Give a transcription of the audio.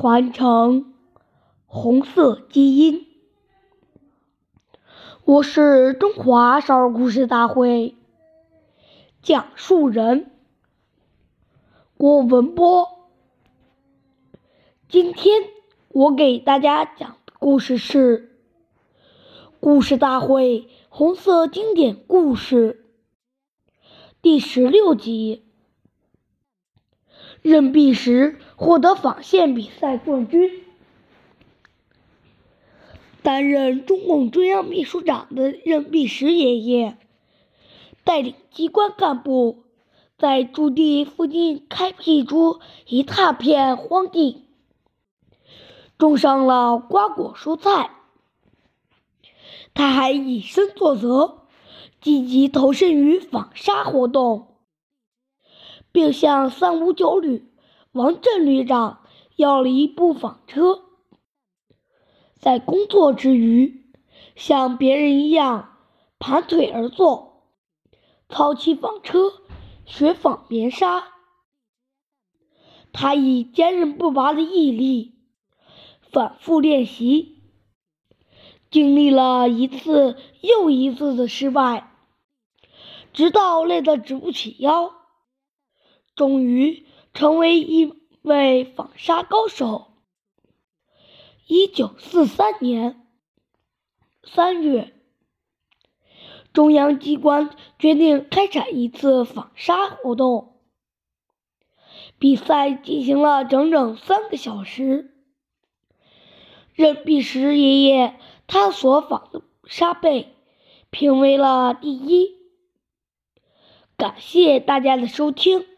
传承红色基因。我是中华少儿故事大会讲述人郭文波。今天我给大家讲的故事是《故事大会红色经典故事》第十六集。任弼时获得纺线比赛冠军。担任中共中央秘书长的任弼时爷爷，带领机关干部在驻地附近开辟出一大片荒地，种上了瓜果蔬菜。他还以身作则，积极投身于纺纱活动。并向三五九旅王震旅长要了一部纺车，在工作之余，像别人一样盘腿而坐，操起纺车，学纺棉纱。他以坚韧不拔的毅力，反复练习，经历了一次又一次的失败，直到累得直不起腰。终于成为一位纺纱高手。一九四三年三月，中央机关决定开展一次纺纱活动。比赛进行了整整三个小时。任弼时爷爷他所纺的纱被评为了第一。感谢大家的收听。